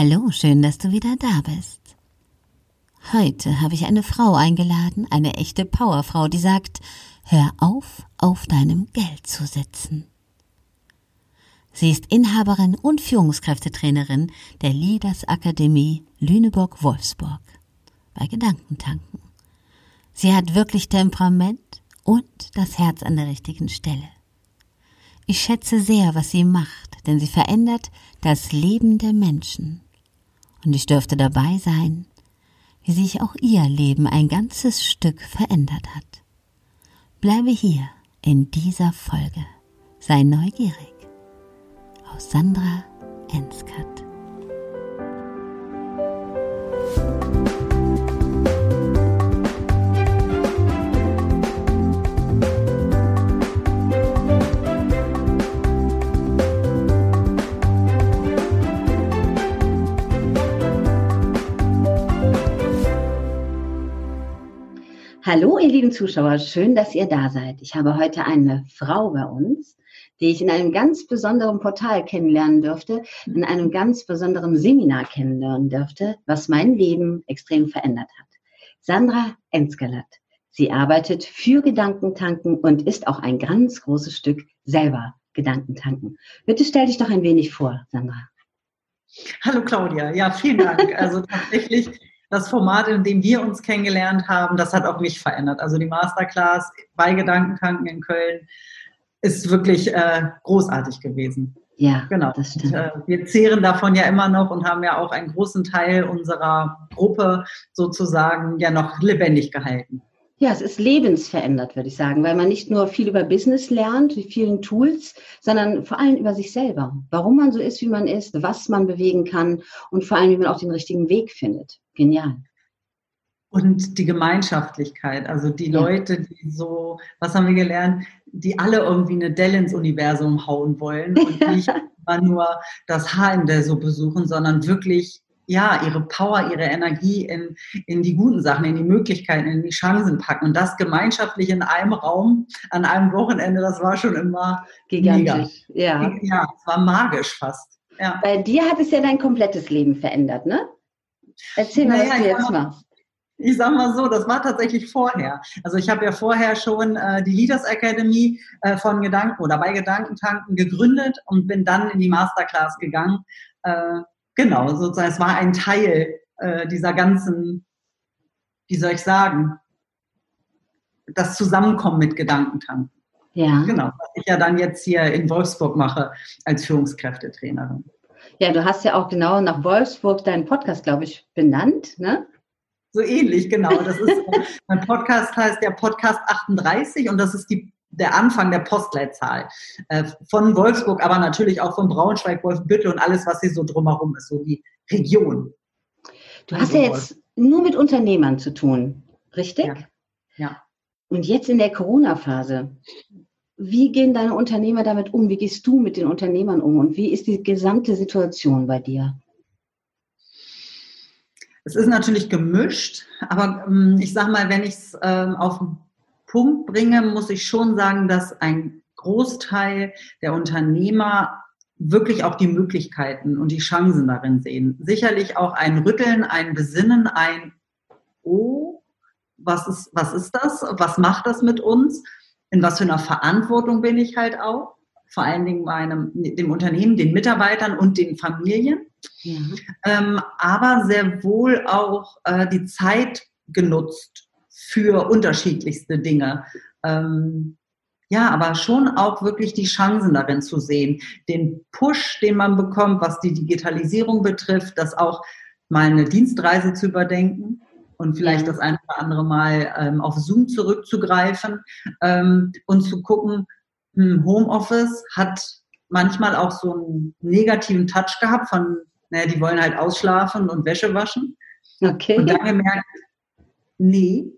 Hallo, schön, dass du wieder da bist. Heute habe ich eine Frau eingeladen, eine echte Powerfrau, die sagt, hör auf, auf deinem Geld zu sitzen. Sie ist Inhaberin und Führungskräftetrainerin der Leaders Akademie Lüneburg-Wolfsburg bei Gedankentanken. Sie hat wirklich Temperament und das Herz an der richtigen Stelle. Ich schätze sehr, was sie macht, denn sie verändert das Leben der Menschen. Und ich dürfte dabei sein, wie sich auch ihr Leben ein ganzes Stück verändert hat. Bleibe hier in dieser Folge. Sei neugierig. Aus Sandra Enskat. Hallo, ihr lieben Zuschauer, schön, dass ihr da seid. Ich habe heute eine Frau bei uns, die ich in einem ganz besonderen Portal kennenlernen dürfte, in einem ganz besonderen Seminar kennenlernen dürfte, was mein Leben extrem verändert hat. Sandra Enskelat. Sie arbeitet für Gedankentanken und ist auch ein ganz großes Stück selber Gedankentanken. Bitte stell dich doch ein wenig vor, Sandra. Hallo Claudia, ja, vielen Dank. Also tatsächlich das Format, in dem wir uns kennengelernt haben, das hat auch mich verändert. Also die Masterclass bei Gedankentanken in Köln ist wirklich äh, großartig gewesen. Ja, genau. Das stimmt. Und, äh, wir zehren davon ja immer noch und haben ja auch einen großen Teil unserer Gruppe sozusagen ja noch lebendig gehalten. Ja, es ist lebensverändert, würde ich sagen, weil man nicht nur viel über Business lernt, die vielen Tools, sondern vor allem über sich selber. Warum man so ist, wie man ist, was man bewegen kann und vor allem, wie man auch den richtigen Weg findet. Genial. Und die Gemeinschaftlichkeit, also die ja. Leute, die so, was haben wir gelernt, die alle irgendwie eine Dell ins Universum hauen wollen und nicht immer nur das Haar in der Suppe suchen, sondern wirklich ja, ihre Power, ihre Energie in, in die guten Sachen, in die Möglichkeiten, in die Chancen packen. Und das gemeinschaftlich in einem Raum, an einem Wochenende, das war schon immer gigantisch. Mega. Ja. ja, es war magisch fast. Ja. Bei dir hat es ja dein komplettes Leben verändert, ne? Erzähl mal, naja, was du jetzt machst. Ich sag mal so, das war tatsächlich vorher. Also ich habe ja vorher schon äh, die Leaders Academy äh, von Gedanken oder bei Gedankentanken gegründet und bin dann in die Masterclass gegangen. Äh, genau, sozusagen, es war ein Teil äh, dieser ganzen, wie soll ich sagen, das Zusammenkommen mit Gedankentanken. Ja. Genau, was ich ja dann jetzt hier in Wolfsburg mache als Führungskräftetrainerin. Ja, du hast ja auch genau nach Wolfsburg deinen Podcast, glaube ich, benannt, ne? So ähnlich, genau. Das ist, mein Podcast heißt der Podcast 38 und das ist die, der Anfang der Postleitzahl äh, von Wolfsburg, aber natürlich auch von Braunschweig, Wolfenbüttel und alles, was hier so drumherum ist, so die Region. Du hast ja jetzt nur mit Unternehmern zu tun, richtig? Ja. ja. Und jetzt in der Corona-Phase, wie gehen deine Unternehmer damit um? Wie gehst du mit den Unternehmern um? Und wie ist die gesamte Situation bei dir? Es ist natürlich gemischt, aber ähm, ich sage mal, wenn ich es ähm, auf den Punkt bringe, muss ich schon sagen, dass ein Großteil der Unternehmer wirklich auch die Möglichkeiten und die Chancen darin sehen. Sicherlich auch ein Rütteln, ein Besinnen, ein Oh, was ist, was ist das? Was macht das mit uns? In was für einer Verantwortung bin ich halt auch, vor allen Dingen meinem, dem Unternehmen, den Mitarbeitern und den Familien, ja. ähm, aber sehr wohl auch äh, die Zeit genutzt für unterschiedlichste Dinge. Ähm, ja, aber schon auch wirklich die Chancen darin zu sehen, den Push, den man bekommt, was die Digitalisierung betrifft, das auch mal eine Dienstreise zu überdenken und vielleicht das eine oder andere Mal ähm, auf Zoom zurückzugreifen ähm, und zu gucken, hm, Homeoffice hat manchmal auch so einen negativen Touch gehabt von, naja, die wollen halt ausschlafen und Wäsche waschen. Okay. Und dann gemerkt, nee,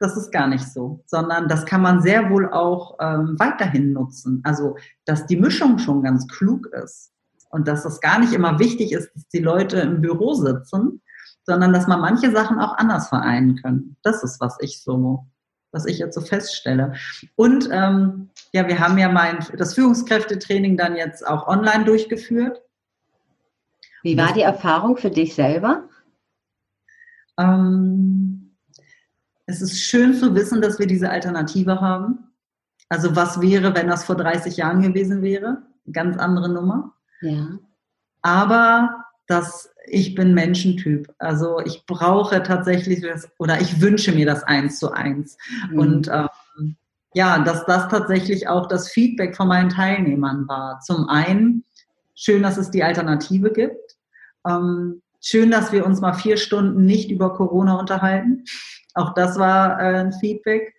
das ist gar nicht so, sondern das kann man sehr wohl auch ähm, weiterhin nutzen. Also, dass die Mischung schon ganz klug ist und dass es gar nicht immer wichtig ist, dass die Leute im Büro sitzen, sondern dass man manche Sachen auch anders vereinen kann. Das ist, was ich so, was ich jetzt so feststelle. Und ähm, ja, wir haben ja mein das Führungskräftetraining dann jetzt auch online durchgeführt. Wie war die Erfahrung für dich selber? Ähm, es ist schön zu wissen, dass wir diese Alternative haben. Also was wäre, wenn das vor 30 Jahren gewesen wäre? Ganz andere Nummer. Ja. Aber das, ich bin Menschentyp. Also ich brauche tatsächlich das, oder ich wünsche mir das eins zu eins. Mhm. Und ähm, ja, dass das tatsächlich auch das Feedback von meinen Teilnehmern war. Zum einen, schön, dass es die Alternative gibt. Ähm, schön, dass wir uns mal vier Stunden nicht über Corona unterhalten. Auch das war äh, ein Feedback.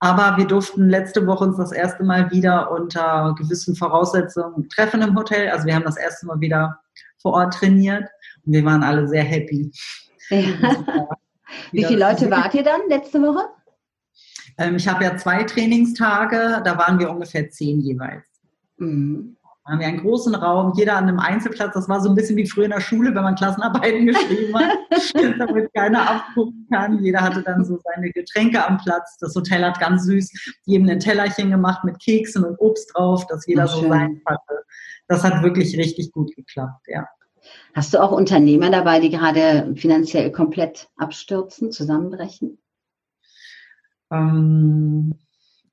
Aber wir durften letzte Woche uns das erste Mal wieder unter gewissen Voraussetzungen treffen im Hotel. Also wir haben das erste Mal wieder vor Ort trainiert wir waren alle sehr happy. Ja. Wie viele Leute wart ihr dann letzte Woche? Ähm, ich habe ja zwei Trainingstage, da waren wir ungefähr zehn jeweils. Mhm. Da haben wir einen großen Raum, jeder an einem Einzelplatz. Das war so ein bisschen wie früher in der Schule, wenn man Klassenarbeiten geschrieben hat, damit keiner abgucken kann. Jeder hatte dann so seine Getränke am Platz. Das Hotel hat ganz süß jedem ein Tellerchen gemacht mit Keksen und Obst drauf, dass jeder Ach, so sein hatte. Das hat wirklich richtig gut geklappt, ja. Hast du auch Unternehmer dabei, die gerade finanziell komplett abstürzen, zusammenbrechen? Ähm,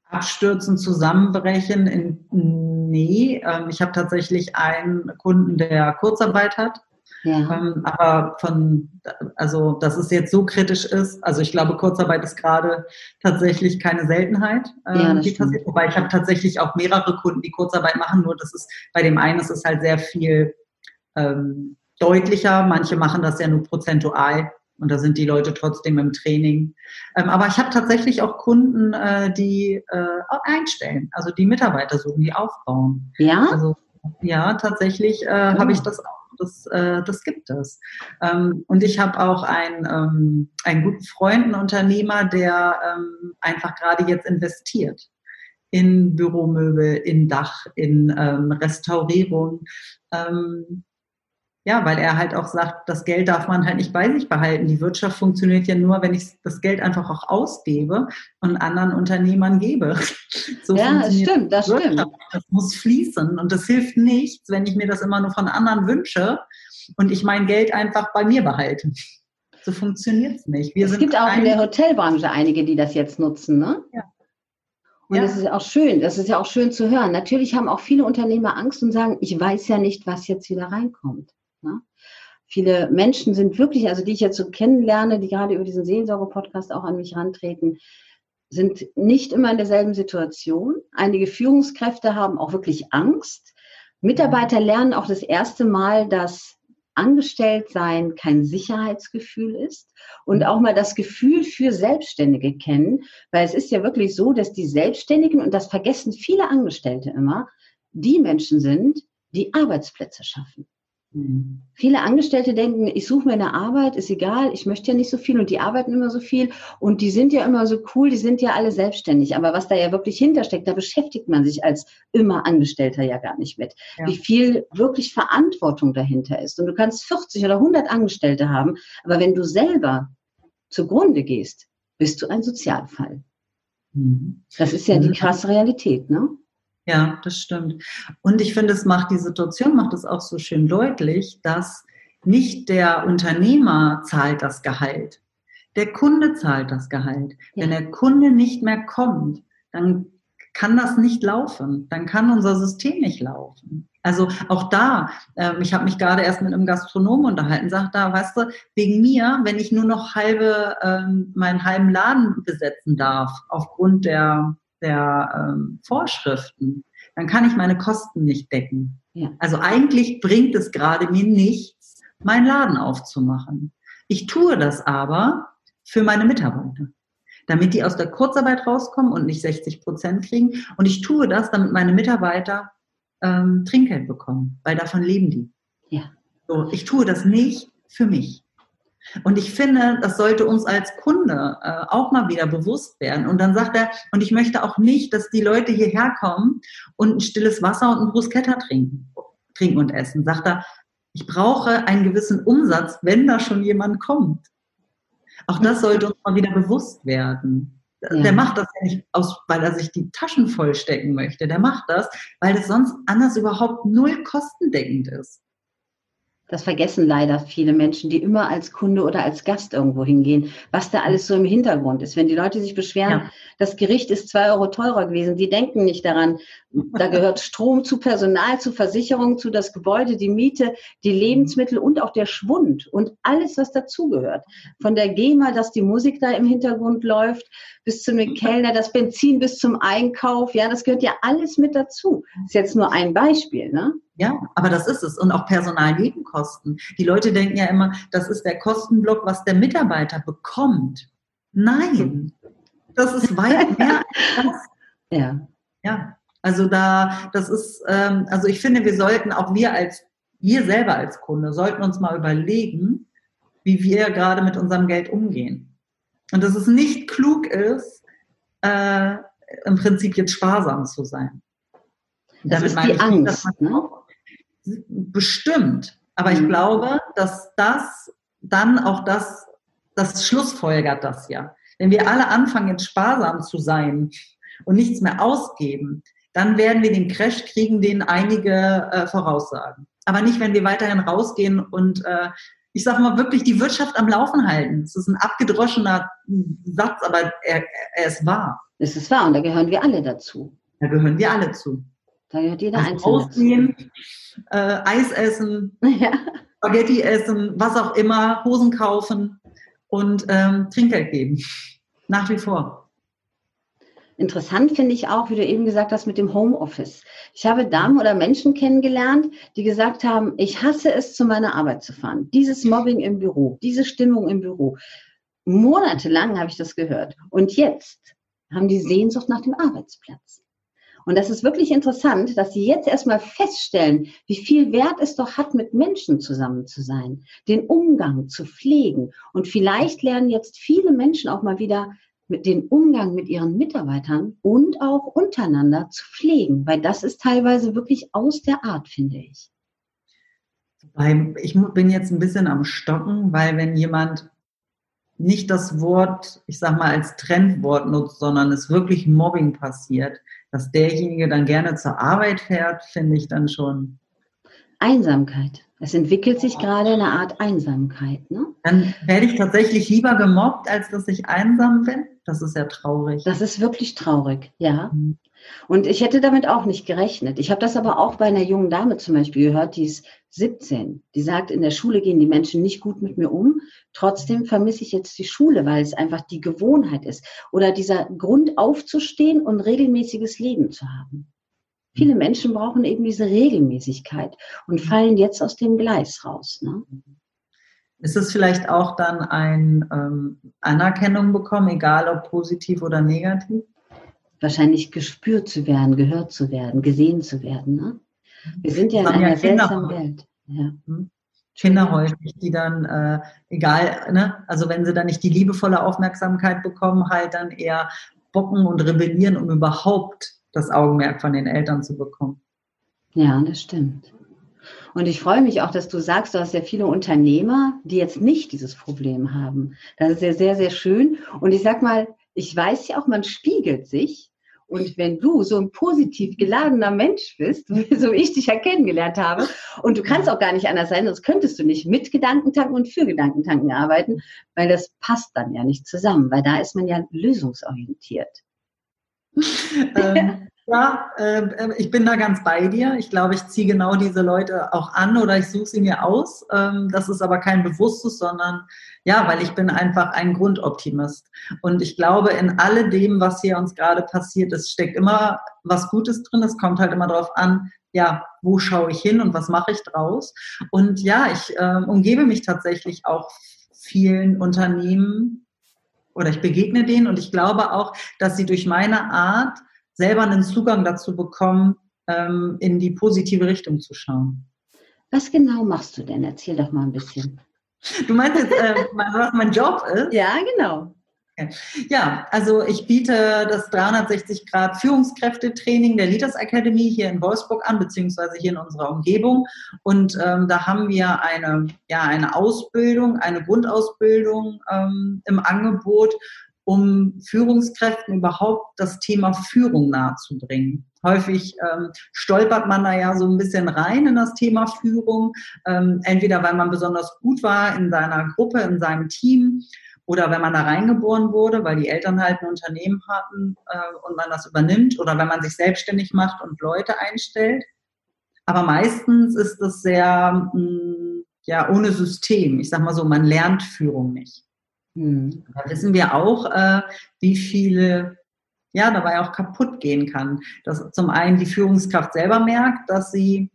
abstürzen, zusammenbrechen, in, nee. Ähm, ich habe tatsächlich einen Kunden, der Kurzarbeit hat. Ja. Ähm, aber von, also, dass es jetzt so kritisch ist, also ich glaube, Kurzarbeit ist gerade tatsächlich keine Seltenheit, ähm, ja, die passiert. Wobei ich habe tatsächlich auch mehrere Kunden, die Kurzarbeit machen, nur das ist, bei dem einen ist es halt sehr viel ähm, deutlicher. Manche machen das ja nur prozentual und da sind die Leute trotzdem im Training. Ähm, aber ich habe tatsächlich auch Kunden, äh, die äh, einstellen, also die Mitarbeiter suchen, die aufbauen. Ja. Also ja, tatsächlich äh, oh. habe ich das auch. Das, äh, das gibt es. Ähm, und ich habe auch einen, ähm, einen guten Freund, einen Unternehmer, der ähm, einfach gerade jetzt investiert in Büromöbel, in Dach, in ähm, Restaurierung. Ja, weil er halt auch sagt, das Geld darf man halt nicht bei sich behalten. Die Wirtschaft funktioniert ja nur, wenn ich das Geld einfach auch ausgebe und anderen Unternehmern gebe. So ja, das stimmt, das Wirtschaft. stimmt. Das muss fließen und das hilft nichts, wenn ich mir das immer nur von anderen wünsche und ich mein Geld einfach bei mir behalte. So funktioniert es nicht. Wir es gibt auch in der Hotelbranche einige, die das jetzt nutzen, ne? Ja. Und ja. das ist auch schön, das ist ja auch schön zu hören. Natürlich haben auch viele Unternehmer Angst und sagen, ich weiß ja nicht, was jetzt wieder reinkommt. Ne? Viele Menschen sind wirklich, also die ich jetzt so kennenlerne, die gerade über diesen Seelsorge-Podcast auch an mich rantreten, sind nicht immer in derselben Situation. Einige Führungskräfte haben auch wirklich Angst. Mitarbeiter lernen auch das erste Mal, dass Angestelltsein kein Sicherheitsgefühl ist und auch mal das Gefühl für Selbstständige kennen, weil es ist ja wirklich so, dass die Selbstständigen, und das vergessen viele Angestellte immer, die Menschen sind, die Arbeitsplätze schaffen. Mhm. Viele Angestellte denken, ich suche mir eine Arbeit, ist egal, ich möchte ja nicht so viel und die arbeiten immer so viel und die sind ja immer so cool, die sind ja alle selbstständig. Aber was da ja wirklich hintersteckt, da beschäftigt man sich als immer Angestellter ja gar nicht mit. Ja. Wie viel wirklich Verantwortung dahinter ist. Und du kannst 40 oder 100 Angestellte haben, aber wenn du selber zugrunde gehst, bist du ein Sozialfall. Mhm. Das ist ja die mhm. krasse Realität, ne? Ja, das stimmt. Und ich finde, es macht die Situation, macht es auch so schön deutlich, dass nicht der Unternehmer zahlt das Gehalt. Der Kunde zahlt das Gehalt. Ja. Wenn der Kunde nicht mehr kommt, dann kann das nicht laufen. Dann kann unser System nicht laufen. Also auch da, ähm, ich habe mich gerade erst mit einem Gastronomen unterhalten, sagt da, weißt du, wegen mir, wenn ich nur noch halbe, ähm, meinen halben Laden besetzen darf, aufgrund der der ähm, Vorschriften, dann kann ich meine Kosten nicht decken. Ja. Also eigentlich bringt es gerade mir nichts, meinen Laden aufzumachen. Ich tue das aber für meine Mitarbeiter, damit die aus der Kurzarbeit rauskommen und nicht 60 Prozent kriegen. Und ich tue das, damit meine Mitarbeiter ähm, Trinkgeld bekommen, weil davon leben die. Ja. So, ich tue das nicht für mich. Und ich finde, das sollte uns als Kunde äh, auch mal wieder bewusst werden. Und dann sagt er, und ich möchte auch nicht, dass die Leute hierher kommen und ein stilles Wasser und ein Bruschetta trinken, trinken und essen. Sagt er, ich brauche einen gewissen Umsatz, wenn da schon jemand kommt. Auch das sollte uns mal wieder bewusst werden. Ja. Der macht das ja nicht aus, weil er sich die Taschen vollstecken möchte. Der macht das, weil es sonst anders überhaupt null kostendeckend ist. Das vergessen leider viele Menschen, die immer als Kunde oder als Gast irgendwo hingehen, was da alles so im Hintergrund ist. Wenn die Leute sich beschweren, ja. das Gericht ist zwei Euro teurer gewesen, die denken nicht daran, da gehört Strom zu Personal, zu Versicherung, zu das Gebäude, die Miete, die Lebensmittel und auch der Schwund und alles, was dazugehört. Von der GEMA, dass die Musik da im Hintergrund läuft, bis zum Kellner, das Benzin bis zum Einkauf, ja, das gehört ja alles mit dazu. Das ist jetzt nur ein Beispiel, ne? Ja, aber das ist es. Und auch Personalnebenkosten. Die Leute denken ja immer, das ist der Kostenblock, was der Mitarbeiter bekommt. Nein, das ist weit mehr als das. Ja. Ja, also da, das ist, ähm, also ich finde, wir sollten auch wir als, wir selber als Kunde, sollten uns mal überlegen, wie wir gerade mit unserem Geld umgehen. Und dass es nicht klug ist, äh, im Prinzip jetzt sparsam zu sein. Das Damit ist die Angst. Ne? Bestimmt. Aber ich mhm. glaube, dass das dann auch das, das schlussfolgert das ja. Wenn wir alle anfangen, jetzt sparsam zu sein und nichts mehr ausgeben, dann werden wir den Crash kriegen, den einige äh, voraussagen. Aber nicht, wenn wir weiterhin rausgehen und äh, ich sage mal wirklich die Wirtschaft am Laufen halten. Es ist ein abgedroschener Satz, aber er, er ist wahr. Es ist wahr und da gehören wir alle dazu. Da gehören wir alle zu. Da gehört jeder also Einzelne ausgehen, äh, Eis essen, ja. Spaghetti essen, was auch immer, Hosen kaufen und ähm, Trinkgeld geben. Nach wie vor. Interessant finde ich auch, wie du eben gesagt hast, mit dem Homeoffice. Ich habe Damen oder Menschen kennengelernt, die gesagt haben, ich hasse es, zu meiner Arbeit zu fahren. Dieses Mobbing im Büro, diese Stimmung im Büro. Monatelang habe ich das gehört. Und jetzt haben die Sehnsucht nach dem Arbeitsplatz. Und das ist wirklich interessant, dass Sie jetzt erstmal feststellen, wie viel Wert es doch hat, mit Menschen zusammen zu sein, den Umgang zu pflegen. Und vielleicht lernen jetzt viele Menschen auch mal wieder mit den Umgang mit ihren Mitarbeitern und auch untereinander zu pflegen, weil das ist teilweise wirklich aus der Art, finde ich. Ich bin jetzt ein bisschen am Stocken, weil wenn jemand nicht das Wort, ich sag mal, als Trendwort nutzt, sondern es wirklich Mobbing passiert, dass derjenige dann gerne zur Arbeit fährt, finde ich dann schon. Einsamkeit. Es entwickelt sich gerade eine Art Einsamkeit. Ne? Dann werde ich tatsächlich lieber gemobbt, als dass ich einsam bin. Das ist ja traurig. Das ist wirklich traurig, ja. Mhm. Und ich hätte damit auch nicht gerechnet. Ich habe das aber auch bei einer jungen Dame zum Beispiel gehört, die ist 17. Die sagt, in der Schule gehen die Menschen nicht gut mit mir um. Trotzdem vermisse ich jetzt die Schule, weil es einfach die Gewohnheit ist. Oder dieser Grund aufzustehen und regelmäßiges Leben zu haben. Viele Menschen brauchen eben diese Regelmäßigkeit und fallen jetzt aus dem Gleis raus. Ne? Ist es vielleicht auch dann ein ähm, Anerkennung bekommen, egal ob positiv oder negativ? wahrscheinlich gespürt zu werden, gehört zu werden, gesehen zu werden. Ne? Wir sind ja in einer ja seltsamen Welt. Ja. Kinder häufig, die dann, äh, egal, ne, also wenn sie dann nicht die liebevolle Aufmerksamkeit bekommen, halt dann eher bocken und rebellieren, um überhaupt das Augenmerk von den Eltern zu bekommen. Ja, das stimmt. Und ich freue mich auch, dass du sagst, du hast ja viele Unternehmer, die jetzt nicht dieses Problem haben. Das ist ja sehr, sehr schön. Und ich sag mal, ich weiß ja auch, man spiegelt sich. Und wenn du so ein positiv geladener Mensch bist, so wie ich dich ja kennengelernt habe, und du kannst auch gar nicht anders sein, sonst könntest du nicht mit Gedankentanken und für Gedankentanken arbeiten, weil das passt dann ja nicht zusammen, weil da ist man ja lösungsorientiert. ähm, ja, äh, ich bin da ganz bei dir. Ich glaube, ich ziehe genau diese Leute auch an oder ich suche sie mir aus. Ähm, das ist aber kein bewusstes, sondern ja, weil ich bin einfach ein Grundoptimist. Und ich glaube, in alledem, was hier uns gerade passiert, es steckt immer was Gutes drin. Es kommt halt immer darauf an, ja, wo schaue ich hin und was mache ich draus? Und ja, ich äh, umgebe mich tatsächlich auch vielen Unternehmen oder ich begegne denen und ich glaube auch, dass sie durch meine Art selber einen Zugang dazu bekommen, ähm, in die positive Richtung zu schauen. Was genau machst du denn? Erzähl doch mal ein bisschen. Du meinst jetzt, äh, was mein Job ist? Ja, genau. Ja, also ich biete das 360 Grad Führungskräftetraining der Leaders Academy hier in Wolfsburg an, beziehungsweise hier in unserer Umgebung. Und ähm, da haben wir eine, ja, eine Ausbildung, eine Grundausbildung ähm, im Angebot, um Führungskräften überhaupt das Thema Führung nahezubringen. Häufig ähm, stolpert man da ja so ein bisschen rein in das Thema Führung, ähm, entweder weil man besonders gut war in seiner Gruppe, in seinem Team oder wenn man da reingeboren wurde, weil die Eltern halt ein Unternehmen hatten äh, und man das übernimmt oder wenn man sich selbstständig macht und Leute einstellt. Aber meistens ist es sehr mh, hm, ja ohne System. Ich sag mal so, man lernt Führung nicht. Mhm. Da wissen wir auch, äh, wie viele ja dabei auch kaputt gehen kann. Dass zum einen die Führungskraft selber merkt, dass sie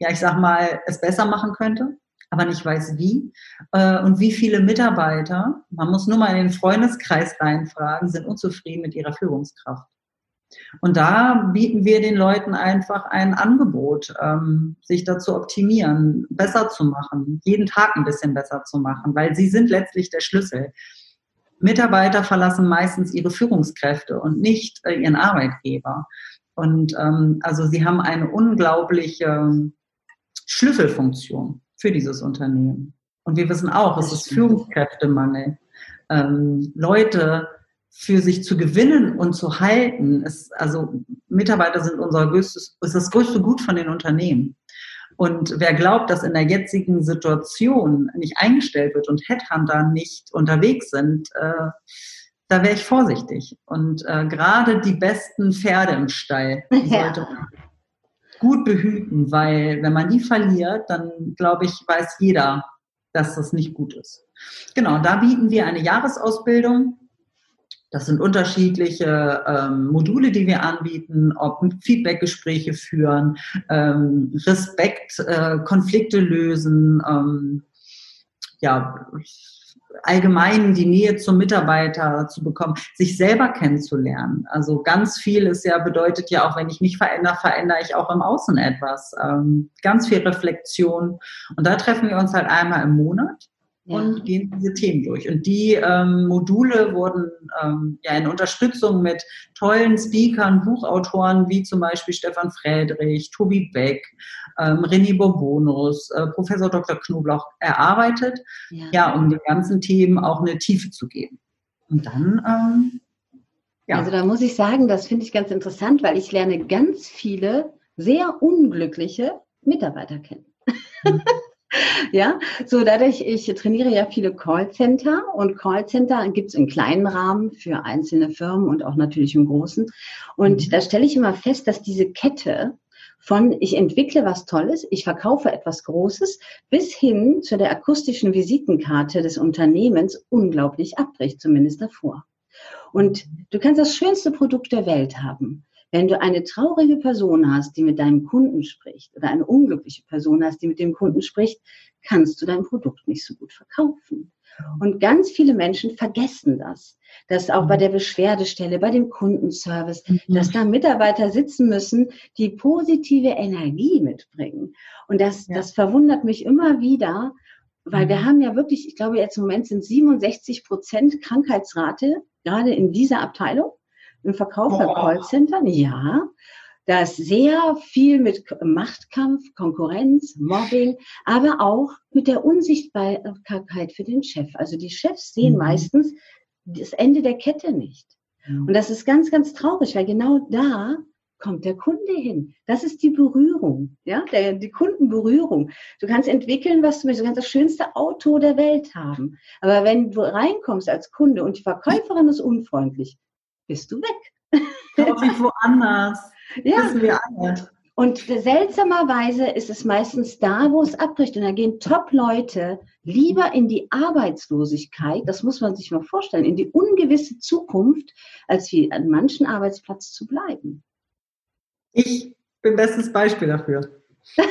ja ich sag mal es besser machen könnte aber nicht weiß wie. Äh, und wie viele Mitarbeiter, man muss nur mal in den Freundeskreis reinfragen, sind unzufrieden mit ihrer Führungskraft. Und da bieten wir den Leuten einfach ein Angebot, ähm, sich dazu optimieren, besser zu machen, jeden Tag ein bisschen besser zu machen, weil sie sind letztlich der Schlüssel. Mitarbeiter verlassen meistens ihre Führungskräfte und nicht äh, ihren Arbeitgeber. Und ähm, also sie haben eine unglaubliche Schlüsselfunktion für dieses Unternehmen. Und wir wissen auch, es ist Führungskräftemangel. Ähm, Leute für sich zu gewinnen und zu halten, ist, also Mitarbeiter sind unser größtes, ist das größte Gut von den Unternehmen. Und wer glaubt, dass in der jetzigen Situation nicht eingestellt wird und Headhunter nicht unterwegs sind, äh, da wäre ich vorsichtig. Und äh, gerade die besten Pferde im Stall sollte man gut behüten, weil wenn man die verliert, dann glaube ich, weiß jeder, dass das nicht gut ist. Genau, da bieten wir eine Jahresausbildung. Das sind unterschiedliche ähm, Module, die wir anbieten, ob Feedbackgespräche führen, ähm, Respekt, äh, Konflikte lösen, ähm, ja, allgemein die Nähe zum Mitarbeiter zu bekommen, sich selber kennenzulernen. Also ganz viel ist ja, bedeutet ja auch, wenn ich mich verändere, verändere ich auch im Außen etwas. Ähm, ganz viel Reflexion. Und da treffen wir uns halt einmal im Monat und gehen diese Themen durch. Und die ähm, Module wurden ähm, ja in Unterstützung mit tollen Speakern, Buchautoren wie zum Beispiel Stefan Friedrich, Tobi Beck, ähm, René Bourbonus, äh, Professor Dr. Knoblauch erarbeitet, ja. ja. um den ganzen Themen auch eine Tiefe zu geben. Und dann ähm, ja. Also da muss ich sagen, das finde ich ganz interessant, weil ich lerne ganz viele sehr unglückliche Mitarbeiter kennen. Ja, so dadurch, ich trainiere ja viele Callcenter und Callcenter gibt es in kleinen Rahmen für einzelne Firmen und auch natürlich im großen. Und mhm. da stelle ich immer fest, dass diese Kette von ich entwickle was Tolles, ich verkaufe etwas Großes, bis hin zu der akustischen Visitenkarte des Unternehmens unglaublich abbricht, zumindest davor. Und du kannst das schönste Produkt der Welt haben. Wenn du eine traurige Person hast, die mit deinem Kunden spricht, oder eine unglückliche Person hast, die mit dem Kunden spricht, kannst du dein Produkt nicht so gut verkaufen. Und ganz viele Menschen vergessen das, dass auch bei der Beschwerdestelle, bei dem Kundenservice, mhm. dass da Mitarbeiter sitzen müssen, die positive Energie mitbringen. Und das, ja. das verwundert mich immer wieder, weil mhm. wir haben ja wirklich, ich glaube jetzt im Moment sind 67 Prozent Krankheitsrate, gerade in dieser Abteilung im Verkauf bei Callcentern, ja. Da ist sehr viel mit Machtkampf, Konkurrenz, Mobbing, aber auch mit der Unsichtbarkeit für den Chef. Also die Chefs sehen mhm. meistens das Ende der Kette nicht. Und das ist ganz, ganz traurig, weil genau da kommt der Kunde hin. Das ist die Berührung, ja, der, die Kundenberührung. Du kannst entwickeln, was du möchtest. Du kannst das schönste Auto der Welt haben. Aber wenn du reinkommst als Kunde und die Verkäuferin ist unfreundlich, bist du weg. Ich woanders. Ja. Wissen wir alle. Und seltsamerweise ist es meistens da, wo es abbricht. Und da gehen Top-Leute lieber in die Arbeitslosigkeit, das muss man sich mal vorstellen, in die ungewisse Zukunft, als wie an manchen Arbeitsplatz zu bleiben. Ich bin bestes Beispiel dafür.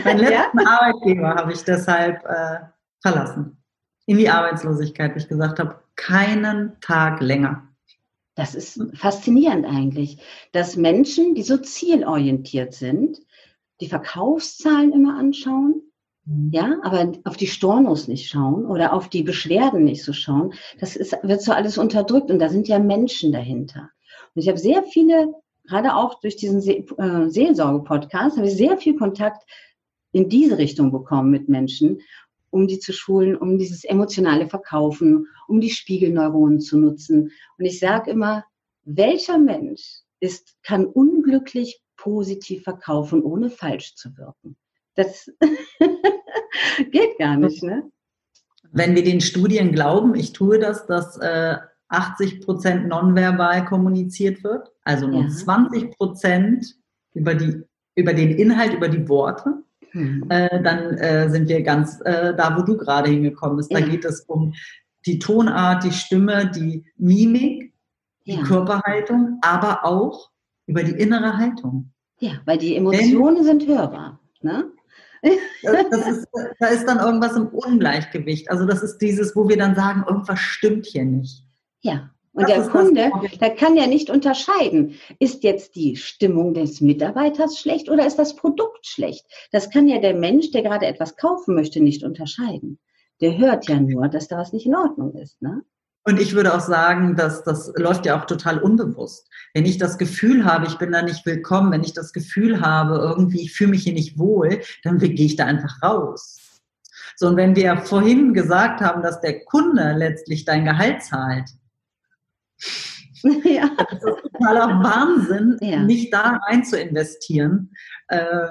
Mein letzten ja? Arbeitgeber habe ich deshalb äh, verlassen. In die Arbeitslosigkeit, wie ich gesagt habe, keinen Tag länger. Das ist faszinierend eigentlich, dass Menschen, die so zielorientiert sind, die Verkaufszahlen immer anschauen, mhm. ja, aber auf die Stornos nicht schauen oder auf die Beschwerden nicht so schauen. Das ist, wird so alles unterdrückt und da sind ja Menschen dahinter. Und ich habe sehr viele, gerade auch durch diesen See äh, Seelsorge-Podcast, habe ich sehr viel Kontakt in diese Richtung bekommen mit Menschen um die zu schulen, um dieses emotionale Verkaufen, um die Spiegelneuronen zu nutzen. Und ich sage immer, welcher Mensch ist, kann unglücklich positiv verkaufen, ohne falsch zu wirken. Das geht gar nicht, ne? Wenn wir den Studien glauben, ich tue das, dass äh, 80 Prozent nonverbal kommuniziert wird, also nur ja. 20 Prozent über, über den Inhalt, über die Worte. Hm. Äh, dann äh, sind wir ganz äh, da, wo du gerade hingekommen bist. Da ja. geht es um die Tonart, die Stimme, die Mimik, die ja. Körperhaltung, aber auch über die innere Haltung. Ja, weil die Emotionen Wenn, sind hörbar. Ne? Ist, da ist dann irgendwas im Ungleichgewicht. Also das ist dieses, wo wir dann sagen, irgendwas stimmt hier nicht. Ja, und das der Kunde, der kann ja nicht unterscheiden, ist jetzt die Stimmung des Mitarbeiters schlecht oder ist das Produkt schlecht? Das kann ja der Mensch, der gerade etwas kaufen möchte, nicht unterscheiden. Der hört ja nur, dass da was nicht in Ordnung ist. Ne? Und ich würde auch sagen, dass das läuft ja auch total unbewusst. Wenn ich das Gefühl habe, ich bin da nicht willkommen, wenn ich das Gefühl habe, irgendwie, ich fühle mich hier nicht wohl, dann gehe ich da einfach raus. So, und wenn wir vorhin gesagt haben, dass der Kunde letztlich dein Gehalt zahlt, ja. Das ist totaler Wahnsinn, ja. nicht da rein zu investieren. Äh,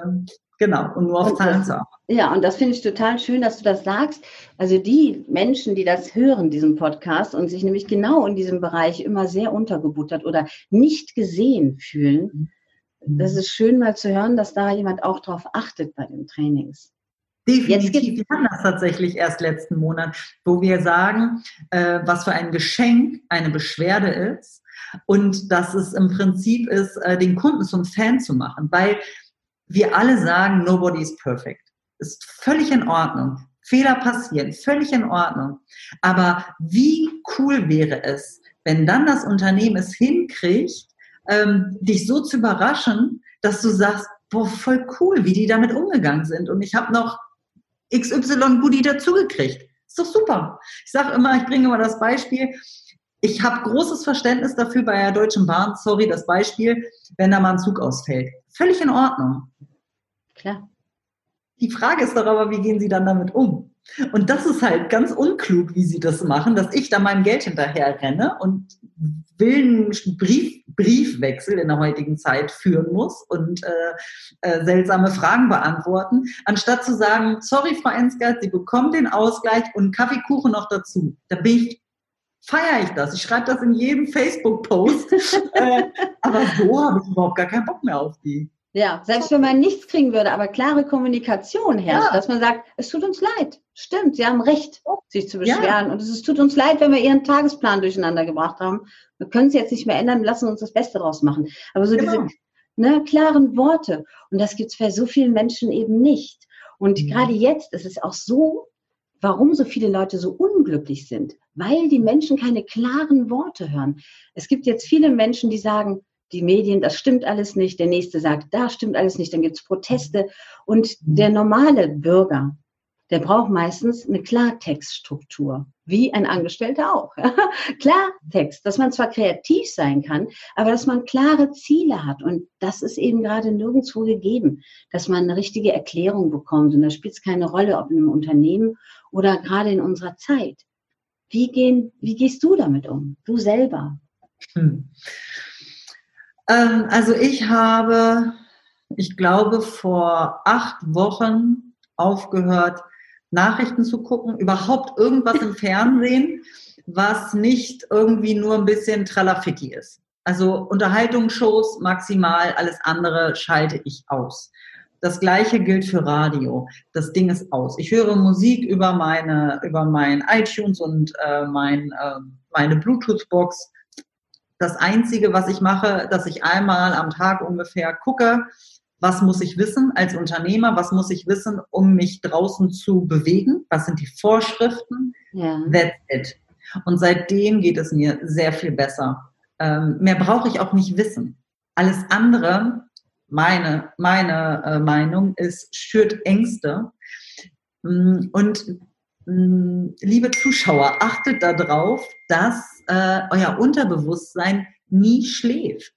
genau, und nur auf und Zahlen zu achten. Ja, und das finde ich total schön, dass du das sagst. Also die Menschen, die das hören, diesen Podcast, und sich nämlich genau in diesem Bereich immer sehr untergebuttert oder nicht gesehen fühlen, mhm. das ist schön mal zu hören, dass da jemand auch drauf achtet bei den Trainings. Definitiv. Wir hatten das tatsächlich erst letzten Monat, wo wir sagen, äh, was für ein Geschenk eine Beschwerde ist und dass es im Prinzip ist, äh, den Kunden zum Fan zu machen, weil wir alle sagen, nobody is perfect. Ist völlig in Ordnung. Fehler passieren, völlig in Ordnung. Aber wie cool wäre es, wenn dann das Unternehmen es hinkriegt, ähm, dich so zu überraschen, dass du sagst, boah, voll cool, wie die damit umgegangen sind. Und ich habe noch XY-Goodie dazugekriegt. Ist doch super. Ich sage immer, ich bringe immer das Beispiel, ich habe großes Verständnis dafür bei der Deutschen Bahn, sorry, das Beispiel, wenn da mal ein Zug ausfällt. Völlig in Ordnung. Klar. Die Frage ist doch aber, wie gehen Sie dann damit um? Und das ist halt ganz unklug, wie sie das machen, dass ich da meinem Geld hinterher renne und wilden Brief, Briefwechsel in der heutigen Zeit führen muss und äh, äh, seltsame Fragen beantworten, anstatt zu sagen, sorry, Frau Ensgert, Sie bekommen den Ausgleich und Kaffeekuchen noch dazu. Da bin ich feiere ich das. Ich schreibe das in jedem Facebook-Post. äh, aber so habe ich überhaupt gar keinen Bock mehr auf die. Ja, selbst wenn man nichts kriegen würde, aber klare Kommunikation herrscht, ja. dass man sagt, es tut uns leid. Stimmt, Sie haben Recht, sich zu beschweren. Ja. Und es tut uns leid, wenn wir Ihren Tagesplan durcheinander gebracht haben. Wir können es jetzt nicht mehr ändern, lassen uns das Beste draus machen. Aber so genau. diese ne, klaren Worte. Und das gibt es bei so vielen Menschen eben nicht. Und mhm. gerade jetzt ist es auch so, warum so viele Leute so unglücklich sind, weil die Menschen keine klaren Worte hören. Es gibt jetzt viele Menschen, die sagen, die Medien, das stimmt alles nicht. Der nächste sagt, da stimmt alles nicht. Dann gibt es Proteste. Und der normale Bürger, der braucht meistens eine Klartextstruktur, wie ein Angestellter auch. Klartext, dass man zwar kreativ sein kann, aber dass man klare Ziele hat. Und das ist eben gerade nirgendwo gegeben, dass man eine richtige Erklärung bekommt. Und da spielt es keine Rolle, ob in einem Unternehmen oder gerade in unserer Zeit. Wie, gehen, wie gehst du damit um? Du selber? Hm. Ähm, also ich habe, ich glaube, vor acht Wochen aufgehört, Nachrichten zu gucken, überhaupt irgendwas im Fernsehen, was nicht irgendwie nur ein bisschen Tralafitti ist. Also Unterhaltungsshows maximal, alles andere schalte ich aus. Das gleiche gilt für Radio. Das Ding ist aus. Ich höre Musik über meine, über mein iTunes und äh, mein, äh, meine Bluetooth-Box das Einzige, was ich mache, dass ich einmal am Tag ungefähr gucke, was muss ich wissen als Unternehmer, was muss ich wissen, um mich draußen zu bewegen, was sind die Vorschriften. Ja. That's it. Und seitdem geht es mir sehr viel besser. Ähm, mehr brauche ich auch nicht wissen. Alles andere, meine, meine äh, Meinung ist, schürt Ängste. Mm, und mm, liebe Zuschauer, achtet darauf, dass äh, euer Unterbewusstsein nie schläft.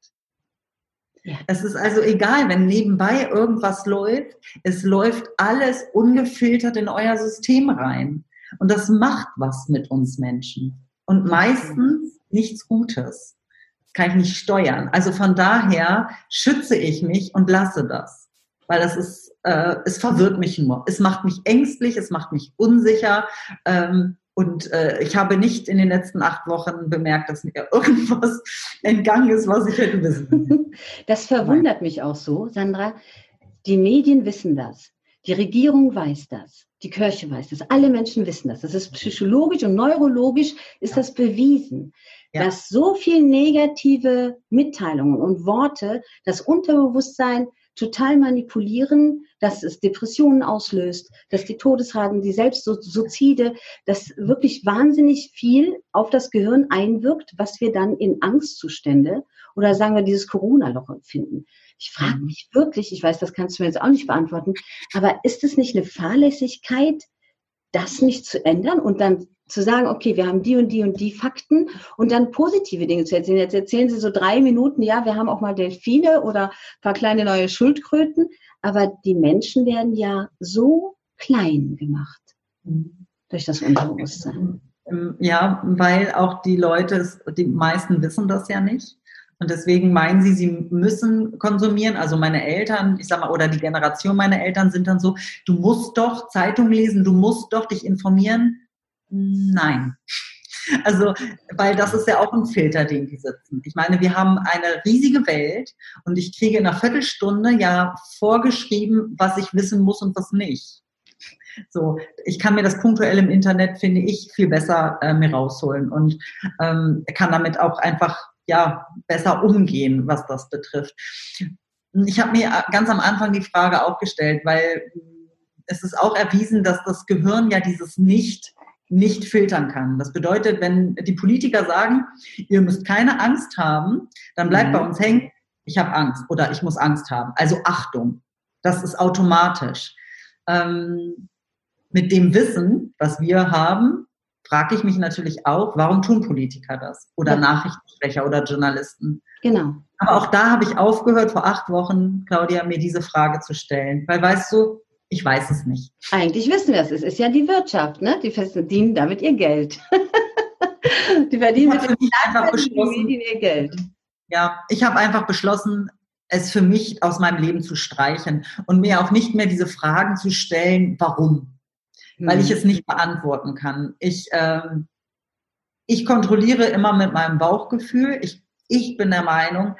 Ja. Es ist also egal, wenn nebenbei irgendwas läuft, es läuft alles ungefiltert in euer System rein. Und das macht was mit uns Menschen. Und meistens nichts Gutes. kann ich nicht steuern. Also von daher schütze ich mich und lasse das. Weil das ist, äh, es verwirrt mich nur. Es macht mich ängstlich, es macht mich unsicher. Ähm, und äh, ich habe nicht in den letzten acht Wochen bemerkt, dass mir irgendwas entgangen ist, was ich hätte wissen. Das verwundert Nein. mich auch so, Sandra. Die Medien wissen das. Die Regierung weiß das. Die Kirche weiß das. Alle Menschen wissen das. Das ist psychologisch und neurologisch ist das bewiesen, ja. dass so viel negative Mitteilungen und Worte das Unterbewusstsein total manipulieren, dass es Depressionen auslöst, dass die Todesraten, die Selbstsuzide, dass wirklich wahnsinnig viel auf das Gehirn einwirkt, was wir dann in Angstzustände oder sagen wir dieses Corona-Loch empfinden. Ich frage mhm. mich wirklich, ich weiß, das kannst du mir jetzt auch nicht beantworten, aber ist es nicht eine Fahrlässigkeit, das nicht zu ändern und dann zu sagen, okay, wir haben die und die und die Fakten und dann positive Dinge zu erzählen. Jetzt erzählen Sie so drei Minuten, ja, wir haben auch mal Delfine oder ein paar kleine neue Schildkröten, aber die Menschen werden ja so klein gemacht durch das Unterbewusstsein. Ja, weil auch die Leute, die meisten wissen das ja nicht. Und deswegen meinen sie, sie müssen konsumieren. Also meine Eltern, ich sag mal, oder die Generation meiner Eltern sind dann so, du musst doch Zeitung lesen, du musst doch dich informieren. Nein. Also, weil das ist ja auch ein Filter, den die sitzen. Ich meine, wir haben eine riesige Welt und ich kriege in einer Viertelstunde ja vorgeschrieben, was ich wissen muss und was nicht. So, ich kann mir das punktuell im Internet, finde ich, viel besser äh, mir rausholen und ähm, kann damit auch einfach ja, besser umgehen, was das betrifft. Ich habe mir ganz am Anfang die Frage auch gestellt, weil es ist auch erwiesen, dass das Gehirn ja dieses Nicht nicht filtern kann. Das bedeutet, wenn die Politiker sagen, ihr müsst keine Angst haben, dann bleibt mhm. bei uns hängen, ich habe Angst oder ich muss Angst haben. Also Achtung, das ist automatisch. Ähm, mit dem Wissen, was wir haben, frage ich mich natürlich auch, warum tun Politiker das? Oder ja. Nachrichtensprecher oder Journalisten? Genau. Aber auch da habe ich aufgehört, vor acht Wochen, Claudia, mir diese Frage zu stellen. Weil weißt du, ich weiß es nicht. Eigentlich wissen wir es. Es ist ja die Wirtschaft, ne? Die verdienen damit ihr Geld. die verdienen mit dem einfach beschlossen, ihr Geld. Ja, ich habe einfach beschlossen, es für mich aus meinem Leben zu streichen und mir auch nicht mehr diese Fragen zu stellen, warum weil ich mhm. es nicht beantworten kann. Ich, ähm, ich kontrolliere immer mit meinem Bauchgefühl. Ich, ich bin der Meinung,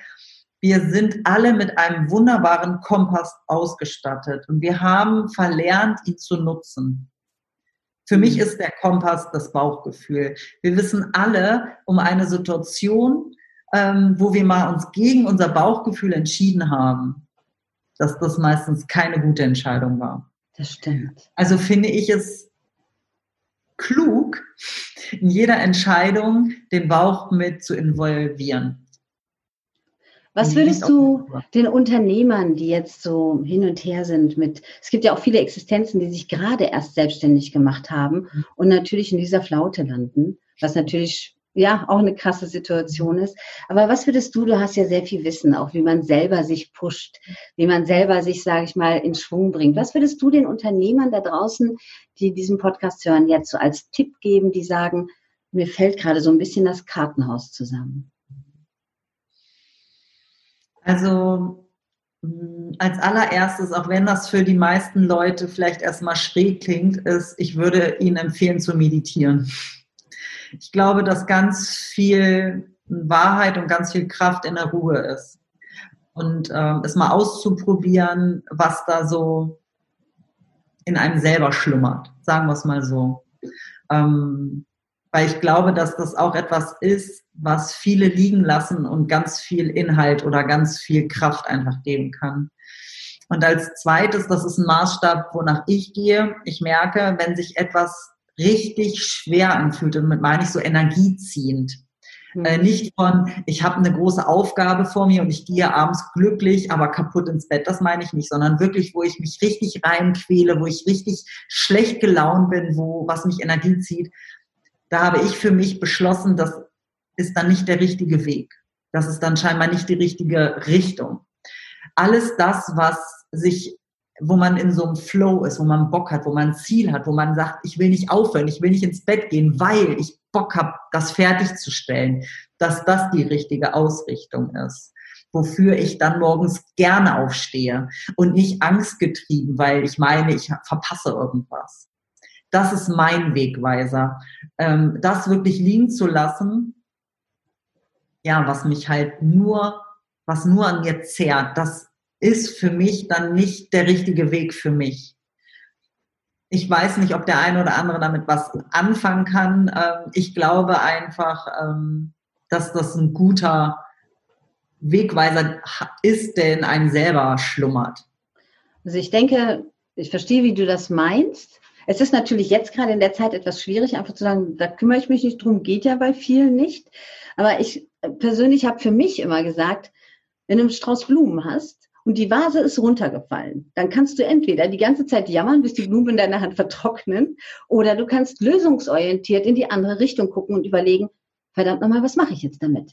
wir sind alle mit einem wunderbaren Kompass ausgestattet und wir haben verlernt, ihn zu nutzen. Für mich mhm. ist der Kompass das Bauchgefühl. Wir wissen alle um eine Situation, ähm, wo wir mal uns gegen unser Bauchgefühl entschieden haben, dass das meistens keine gute Entscheidung war. Das stimmt. Also finde ich es klug, in jeder Entscheidung den Bauch mit zu involvieren. Was würdest du den Unternehmern, die jetzt so hin und her sind mit, es gibt ja auch viele Existenzen, die sich gerade erst selbstständig gemacht haben mhm. und natürlich in dieser Flaute landen, was natürlich ja auch eine krasse Situation ist. Aber was würdest du, du hast ja sehr viel Wissen, auch wie man selber sich pusht, wie man selber sich, sage ich mal, in Schwung bringt. Was würdest du den Unternehmern da draußen, die diesen Podcast hören, jetzt so als Tipp geben, die sagen, mir fällt gerade so ein bisschen das Kartenhaus zusammen? Also mm, als allererstes, auch wenn das für die meisten Leute vielleicht erstmal schräg klingt, ist, ich würde Ihnen empfehlen zu meditieren. Ich glaube, dass ganz viel Wahrheit und ganz viel Kraft in der Ruhe ist. Und äh, es mal auszuprobieren, was da so in einem selber schlummert, sagen wir es mal so. Ähm, weil ich glaube, dass das auch etwas ist, was viele liegen lassen und ganz viel Inhalt oder ganz viel Kraft einfach geben kann. Und als zweites, das ist ein Maßstab, wonach ich gehe. Ich merke, wenn sich etwas richtig schwer anfühlt. Und damit meine ich so energieziehend. Mhm. Äh, nicht von, ich habe eine große Aufgabe vor mir und ich gehe abends glücklich, aber kaputt ins Bett. Das meine ich nicht, sondern wirklich, wo ich mich richtig reinquäle, wo ich richtig schlecht gelaunt bin, wo was mich Energie zieht. Da habe ich für mich beschlossen, das ist dann nicht der richtige Weg. Das ist dann scheinbar nicht die richtige Richtung. Alles das, was sich wo man in so einem Flow ist, wo man Bock hat, wo man ein Ziel hat, wo man sagt, ich will nicht aufhören, ich will nicht ins Bett gehen, weil ich Bock habe, das fertigzustellen. dass das die richtige Ausrichtung ist wofür ich dann morgens gerne aufstehe und nicht angstgetrieben, weil ich meine, ich verpasse irgendwas. Das ist mein Wegweiser. Ähm, das wirklich liegen zu lassen, ja, was mich halt nur, was nur an mir zehrt, das ist für mich dann nicht der richtige Weg für mich. Ich weiß nicht, ob der eine oder andere damit was anfangen kann. Ähm, ich glaube einfach, ähm, dass das ein guter Wegweiser ist, der in einem selber schlummert. Also ich denke, ich verstehe, wie du das meinst. Es ist natürlich jetzt gerade in der Zeit etwas schwierig, einfach zu sagen, da kümmere ich mich nicht drum, geht ja bei vielen nicht. Aber ich persönlich habe für mich immer gesagt, wenn du einen Strauß Blumen hast und die Vase ist runtergefallen, dann kannst du entweder die ganze Zeit jammern, bis die Blumen in deiner Hand vertrocknen, oder du kannst lösungsorientiert in die andere Richtung gucken und überlegen, verdammt nochmal, was mache ich jetzt damit?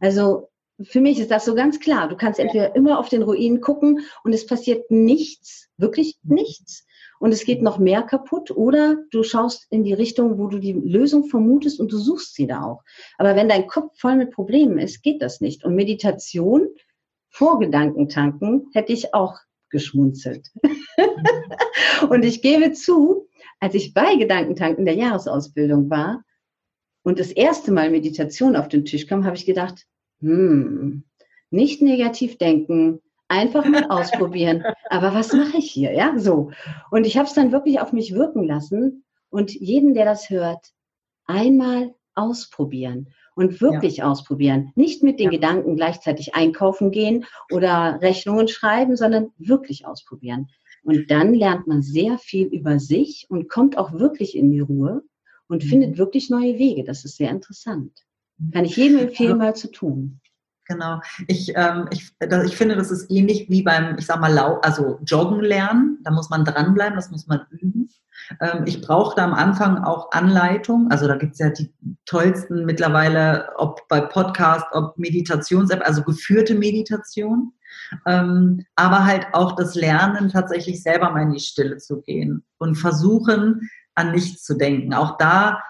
Also für mich ist das so ganz klar. Du kannst entweder immer auf den Ruinen gucken und es passiert nichts, wirklich nichts. Und es geht noch mehr kaputt oder du schaust in die Richtung, wo du die Lösung vermutest und du suchst sie da auch. Aber wenn dein Kopf voll mit Problemen ist, geht das nicht. Und Meditation vor Gedankentanken hätte ich auch geschmunzelt. und ich gebe zu, als ich bei Gedankentanken der Jahresausbildung war und das erste Mal Meditation auf den Tisch kam, habe ich gedacht, hm, nicht negativ denken, einfach mal ausprobieren. Aber was mache ich hier? Ja, so. Und ich habe es dann wirklich auf mich wirken lassen und jeden, der das hört, einmal ausprobieren und wirklich ja. ausprobieren. Nicht mit den ja. Gedanken gleichzeitig einkaufen gehen oder Rechnungen schreiben, sondern wirklich ausprobieren. Und dann lernt man sehr viel über sich und kommt auch wirklich in die Ruhe und mhm. findet wirklich neue Wege. Das ist sehr interessant. Kann ich jedem empfehlen, mal zu tun. Genau. Ich, ähm, ich, ich finde, das ist ähnlich wie beim, ich sag mal, Lau also Joggen lernen. Da muss man dranbleiben, das muss man üben. Ähm, ich brauchte am Anfang auch Anleitung. Also da gibt's ja die tollsten mittlerweile, ob bei Podcast, ob Meditations-App, also geführte Meditation. Ähm, aber halt auch das Lernen, tatsächlich selber mal in die Stille zu gehen und versuchen, an nichts zu denken. Auch da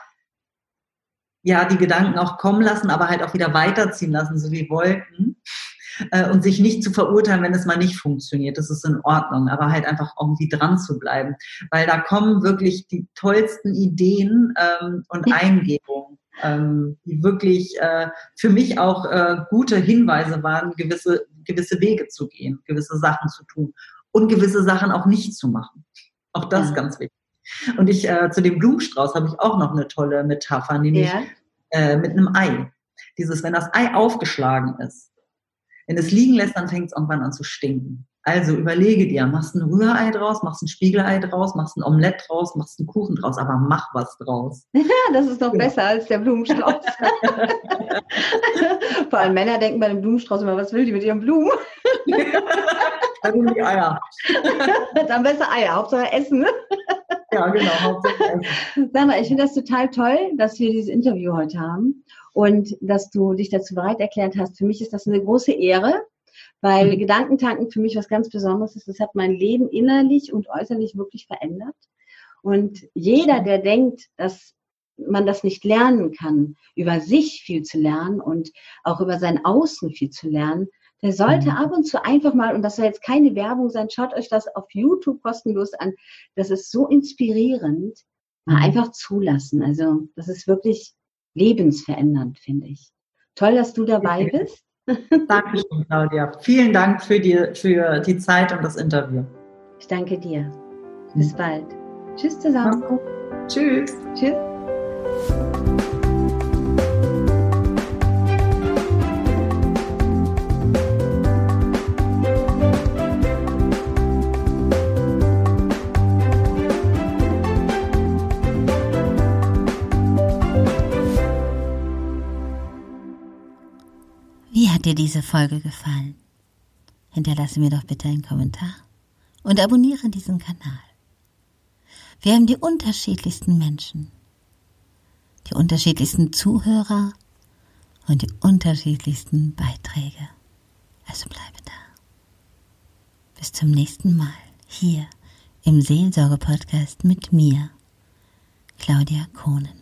ja die Gedanken auch kommen lassen, aber halt auch wieder weiterziehen lassen, so wie Wolken. Äh, und sich nicht zu verurteilen, wenn es mal nicht funktioniert. Das ist in Ordnung, aber halt einfach irgendwie dran zu bleiben. Weil da kommen wirklich die tollsten Ideen ähm, und Eingebungen, ähm, die wirklich äh, für mich auch äh, gute Hinweise waren, gewisse, gewisse Wege zu gehen, gewisse Sachen zu tun und gewisse Sachen auch nicht zu machen. Auch das ja. ganz wichtig. Und ich äh, zu dem Blumenstrauß habe ich auch noch eine tolle Metapher, nämlich ja. äh, mit einem Ei. Dieses, wenn das Ei aufgeschlagen ist, wenn es liegen lässt, dann fängt es irgendwann an zu stinken. Also überlege dir, machst ein Rührei draus, machst ein Spiegelei draus, machst ein Omelett draus, machst einen Kuchen draus, aber mach was draus. das ist doch besser als der Blumenstrauß. Vor allem Männer denken bei dem Blumenstrauß immer, was will die mit ihren Blumen? Also die Eier. Dann besser Eier, Hauptsache Essen. Ja, genau. Hauptsache Sag mal, ich finde das total toll, dass wir dieses Interview heute haben und dass du dich dazu bereit erklärt hast. Für mich ist das eine große Ehre, weil mhm. Gedankentanken für mich was ganz Besonderes ist. Das hat mein Leben innerlich und äußerlich wirklich verändert. Und jeder, der denkt, dass man das nicht lernen kann, über sich viel zu lernen und auch über sein Außen viel zu lernen, der sollte mhm. ab und zu einfach mal, und das soll jetzt keine Werbung sein, schaut euch das auf YouTube kostenlos an. Das ist so inspirierend. Mal mhm. einfach zulassen. Also, das ist wirklich lebensverändernd, finde ich. Toll, dass du dabei bist. Dankeschön, Claudia. Vielen Dank für die, für die Zeit und das Interview. Ich danke dir. Bis mhm. bald. Tschüss zusammen. Tschüss. Tschüss. Dir diese Folge gefallen? Hinterlasse mir doch bitte einen Kommentar und abonniere diesen Kanal. Wir haben die unterschiedlichsten Menschen, die unterschiedlichsten Zuhörer und die unterschiedlichsten Beiträge. Also bleibe da. Bis zum nächsten Mal hier im Seelsorge-Podcast mit mir, Claudia Kohnen.